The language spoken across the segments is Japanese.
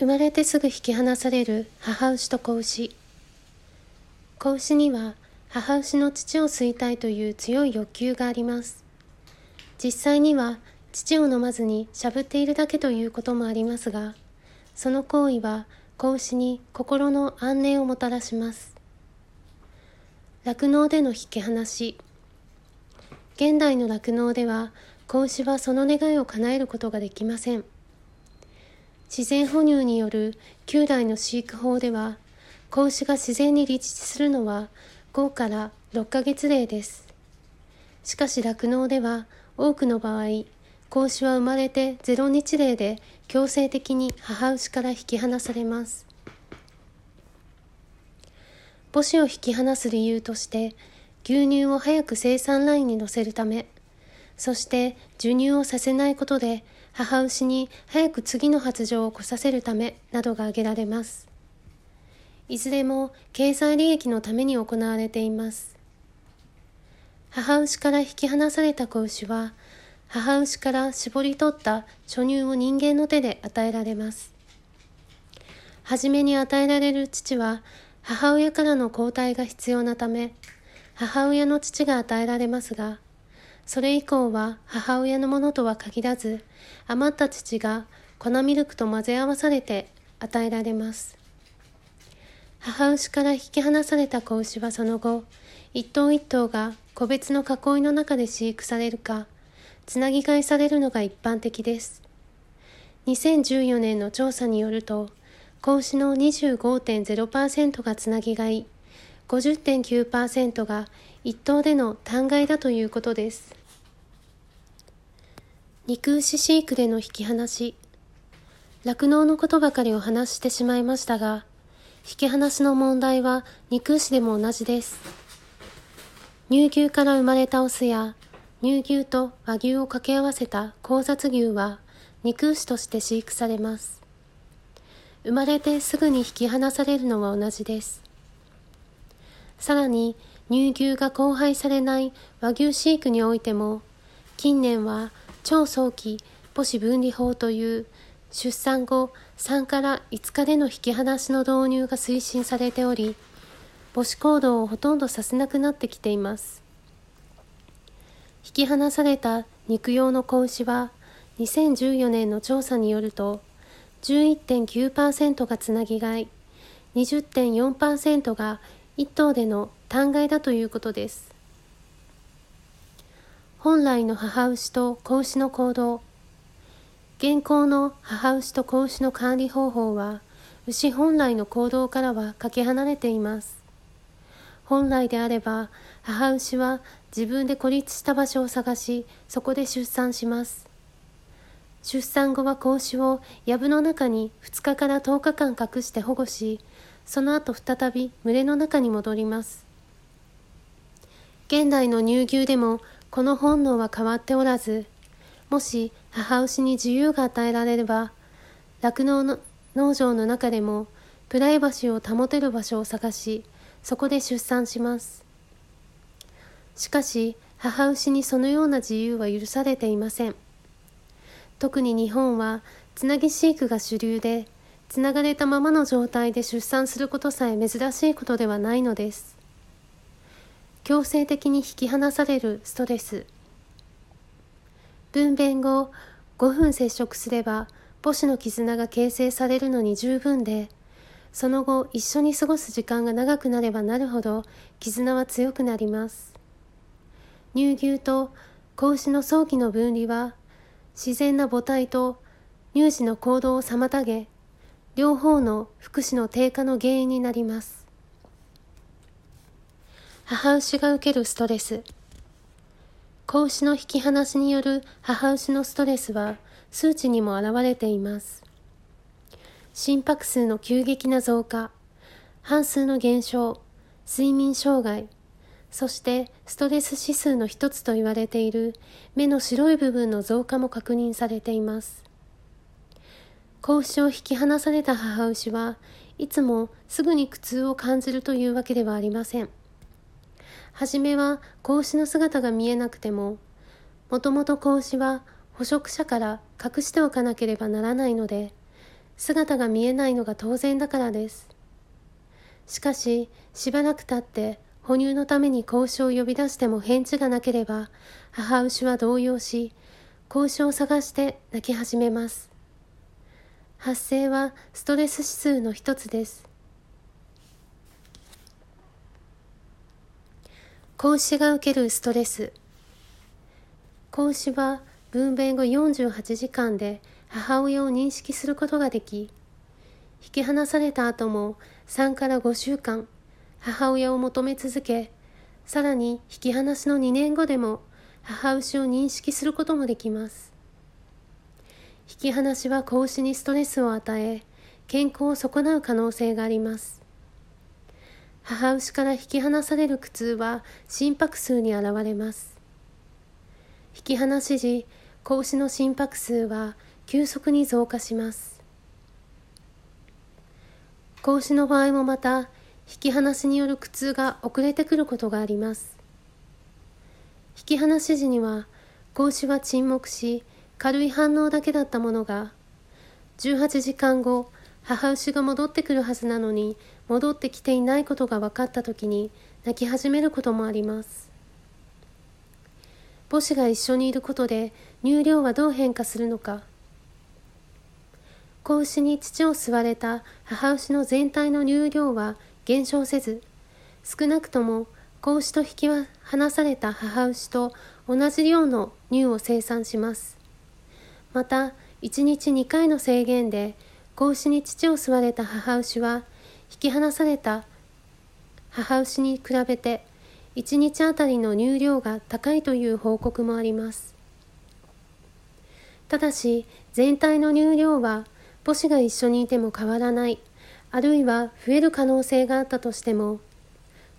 生まれてすぐ引き離される母牛と子牛。子牛には母牛の乳を吸いたいという強い欲求があります。実際には乳を飲まずにしゃぶっているだけということもありますがその行為は子牛に心の安寧をもたらします。酪農での引き離し。現代の酪農では子牛はその願いを叶えることができません。自然哺乳による旧来の飼育法では子牛が自然に立地するのは5から6ヶ月例です。しかし酪農では多くの場合子牛は生まれて0日例で強制的に母牛から引き離されます。母子を引き離す理由として牛乳を早く生産ラインに乗せるため、そして授乳をさせないことで母牛に早く次の発情を来させるためなどが挙げられます。いずれも経済利益のために行われています。母牛から引き離された子牛は、母牛から絞り取った初乳を人間の手で与えられます。はじめに与えられる乳は母親からの交代が必要なため、母親の父が与えられますが、それ以降は母親のものとは限らず、余った父が粉ミルクと混ぜ合わされて与えられます。母牛から引き離された子牛はその後、一頭一頭が個別の囲いの中で飼育されるか、つなぎ飼いされるのが一般的です。2014年の調査によると、子牛の25.0%がつなぎ飼い、50.9%が一頭での単飼いだということです。肉牛飼育での引き離し。酪農のことばかりを話してしまいましたが、引き離しの問題は肉牛でも同じです。乳牛から生まれたオスや乳牛と和牛を掛け合わせた交雑牛は肉牛として飼育されます。生まれてすぐに引き離されるのは同じです。さらに乳牛が交配されない和牛飼育においても近年は超早期母子分離法という出産後3から5日での引き離しの導入が推進されており母子行動をほとんどさせなくなってきています。引き離された肉用の子牛は2014年の調査によると11.9%がつなぎ買い20.4%が1頭での単飼いだということです。本来の母牛と子牛の行動現行の母牛と子牛の管理方法は牛本来の行動からはかけ離れています。本来であれば母牛は自分で孤立した場所を探しそこで出産します。出産後は子牛を藪の中に2日から10日間隠して保護しその後再び群れの中に戻ります。現代の乳牛でもこの本能は変わっておらず、もし母牛に自由が与えられれば、酪農の農場の中でもプライバシーを保てる場所を探し、そこで出産します。しかし、母牛にそのような自由は許されていません。特に日本はつなぎ飼育が主流で、つながれたままの状態で出産することさえ珍しいことではないのです。強制的に引き離されるストレス。分娩後5分接触すれば母子の絆が形成されるのに十分で、その後一緒に過ごす時間が長くなればなるほど絆は強くなります。乳牛と子牛の早期の分離は自然な母体と乳児の行動を妨げ両方の福祉の低下の原因になります。母牛が受けるストレス。子牛の引き離しによる母牛のストレスは数値にも現れています。心拍数の急激な増加、半数の減少、睡眠障害、そしてストレス指数の一つと言われている目の白い部分の増加も確認されています。子牛を引き離された母牛はいつもすぐに苦痛を感じるというわけではありません。はじめは子牛の姿が見えなくても、もともと子牛は捕食者から隠しておかなければならないので、姿が見えないのが当然だからです。しかし、しばらく経って哺乳のために子牛を呼び出しても返事がなければ、母牛は動揺し、子牛を探して泣き始めます。発生はストレス指数の一つです。子牛が受けるストレス。子牛は分娩後48時間で母親を認識することができ、引き離された後も3から5週間、母親を求め続け、さらに引き離しの2年後でも母牛を認識することもできます。引き離しは子牛にストレスを与え、健康を損なう可能性があります。母牛から引き離される苦痛は心拍数に現れます。引き離し時、子牛の心拍数は急速に増加します。子牛の場合もまた、引き離しによる苦痛が遅れてくることがあります。引き離し時には、子牛は沈黙し、軽い反応だけだったものが、18時間後、母牛が戻ってくるはずなのに、戻ってきていないことが分かった時に、泣き始めることもあります。母子が一緒にいることで、乳量はどう変化するのか。子牛に乳を吸われた母牛の全体の乳量は減少せず、少なくとも子牛と引き離された母牛と同じ量の乳を生産します。また、1日2回の制限で子牛に乳を吸われた母牛は引き離された母牛に比べて1日あたりの乳量が高いという報告もあります。ただし、全体の乳量は母子が一緒にいても変わらない、あるいは増える可能性があったとしても、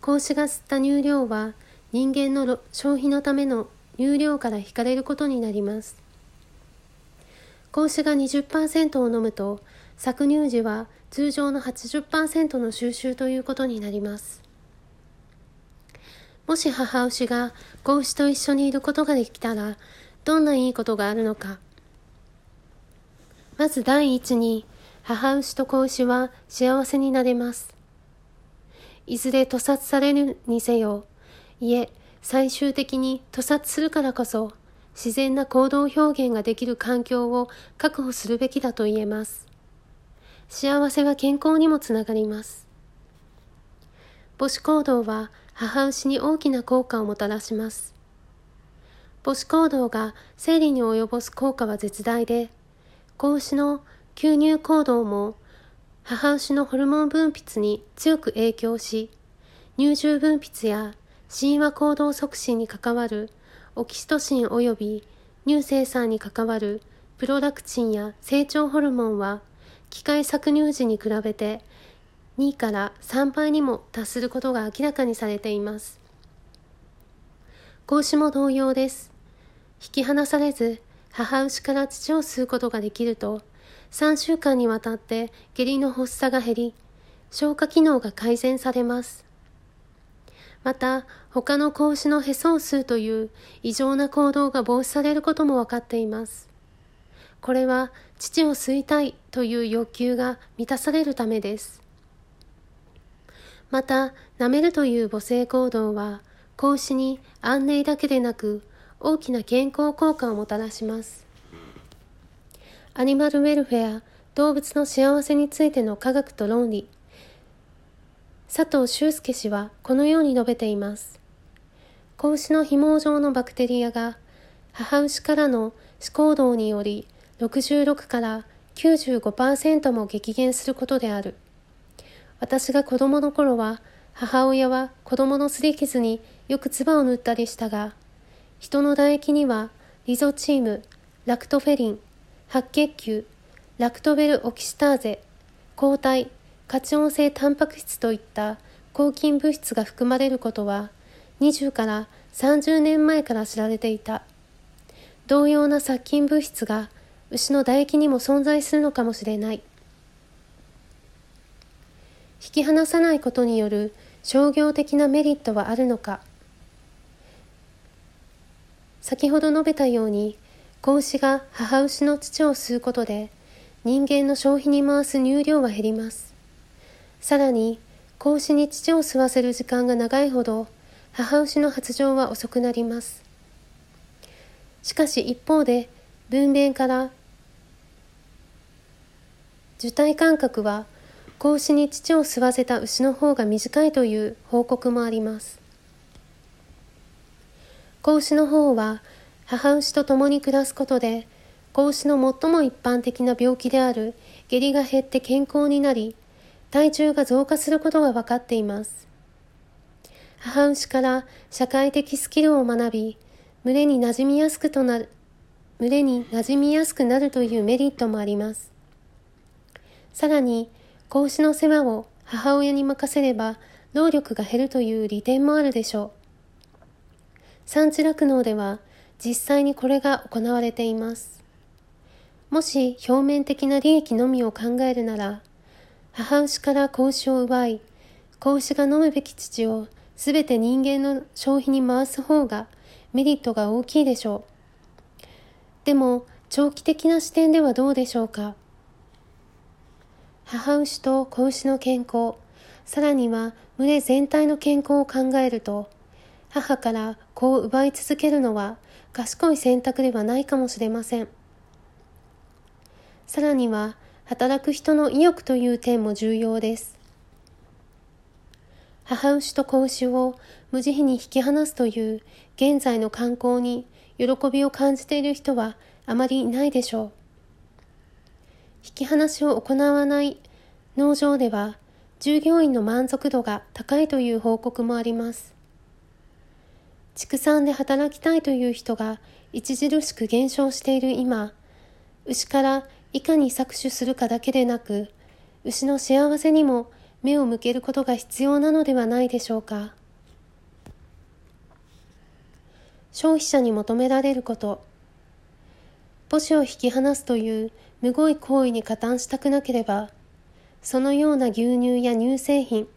子牛が吸った乳量は人間の消費のための乳量から引かれることになります。子牛が20%を飲むと、搾乳時は通常の80%の収集ということになります。もし母牛が子牛と一緒にいることができたら、どんないいことがあるのか。まず第一に、母牛と子牛は幸せになれます。いずれ屠殺されるにせよ、いえ、最終的に屠殺するからこそ、自然な行動表現ができる環境を確保するべきだと言えます。幸せは健康にもつながります。母子行動は母牛に大きな効果をもたらします。母子行動が生理に及ぼす効果は絶大で、子牛の吸入行動も母牛のホルモン分泌に強く影響し、乳汁分泌や神話行動促進に関わるオキシトシン及び乳生産に関わるプロラクチンや成長ホルモンは機械搾乳時に比べて2から3倍にも達することが明らかにされています。子牛も同様です。引き離されず母牛から乳を吸うことができると、3週間にわたって下痢の発作が減り、消化機能が改善されます。また、他の子牛のへそを吸うという異常な行動が防止されることも分かっています。これは、乳を吸いたいという欲求が満たされるためです。また、舐めるという母性行動は、子牛に安寧だけでなく、大きな健康効果をもたらします。アニマルウェルフェア、動物の幸せについての科学と論理。佐藤修介氏はこのように述べています。子牛の紐状のバクテリアが母牛からの思考動により66から95%も激減することである。私が子供の頃は母親は子供のすり傷によく唾を塗ったりしたが、人の唾液にはリゾチーム、ラクトフェリン、白血球、ラクトベルオキシターゼ、抗体、カチオン性タンパク質といった抗菌物質が含まれることは20から30年前から知られていた。同様な殺菌物質が牛の唾液にも存在するのかもしれない。引き離さないことによる商業的なメリットはあるのか。先ほど述べたように子牛が母牛の乳を吸うことで人間の消費に回す乳量は減ります。さらに、子牛に乳を吸わせる時間が長いほど、母牛の発情は遅くなります。しかし一方で、分娩から受胎間隔は子牛に乳を吸わせた牛の方が短いという報告もあります。子牛の方は母牛と共に暮らすことで子牛の最も一般的な病気である下痢が減って健康になり体重が増加することが分かっています。母牛から社会的スキルを学び群れに馴染みやすくとなる群れに馴染みやすくなるというメリットもあります。さらに、子牛の世話を母親に任せれば労力が減るという利点もあるでしょう。産地酪農では実際にこれが行われています。もし表面的な利益のみを考えるなら、母牛から子牛を奪い、子牛が飲むべき乳をすべて人間の消費に回す方がメリットが大きいでしょう。でも、長期的な視点ではどうでしょうか。母牛と子牛の健康、さらには群れ全体の健康を考えると、母から子を奪い続けるのは賢い選択ではないかもしれません。さらには、働く人の意欲という点も重要です。母牛と子牛を無慈悲に引き離すという現在の観光に喜びを感じている人はあまりいないでしょう。引き離しを行わない農場では従業員の満足度が高いという報告もあります。畜産で働きたいという人が著しく減少している今、牛からいかに搾取するかだけでなく、牛の幸せにも目を向けることが必要なのではないでしょうか。消費者に求められること。母子を引き離すというむごい行為に加担したくなければ、そのような牛乳や乳製品、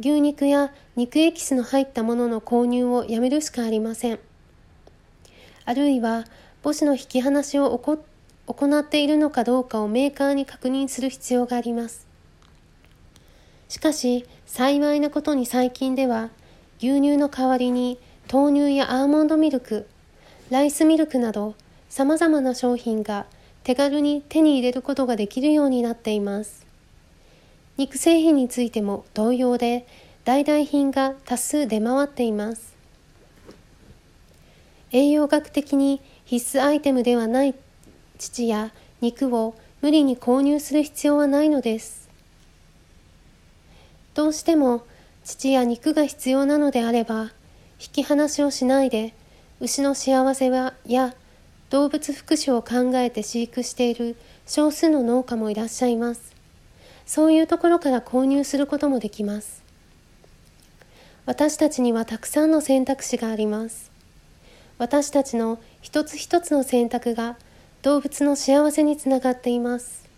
牛肉や肉エキスの入ったものの購入をやめるしかありません。あるいは母子の引き離しを行っているのかどうかをメーカーに確認する必要があります。しかし、幸いなことに最近では、牛乳の代わりに豆乳やアーモンドミルク、ライスミルクなど様々な商品が手軽に手に入れることができるようになっています。肉製品についても同様で、代替品が多数出回っています。栄養学的に必須アイテムではない乳や肉を無理に購入する必要はないのです。どうしても乳や肉が必要なのであれば、引き離しをしないで、牛の幸せはや動物福祉を考えて飼育している少数の農家もいらっしゃいます。そういうところから購入することもできます。私たちにはたくさんの選択肢があります。私たちの一つ一つの選択が動物の幸せにつながっています。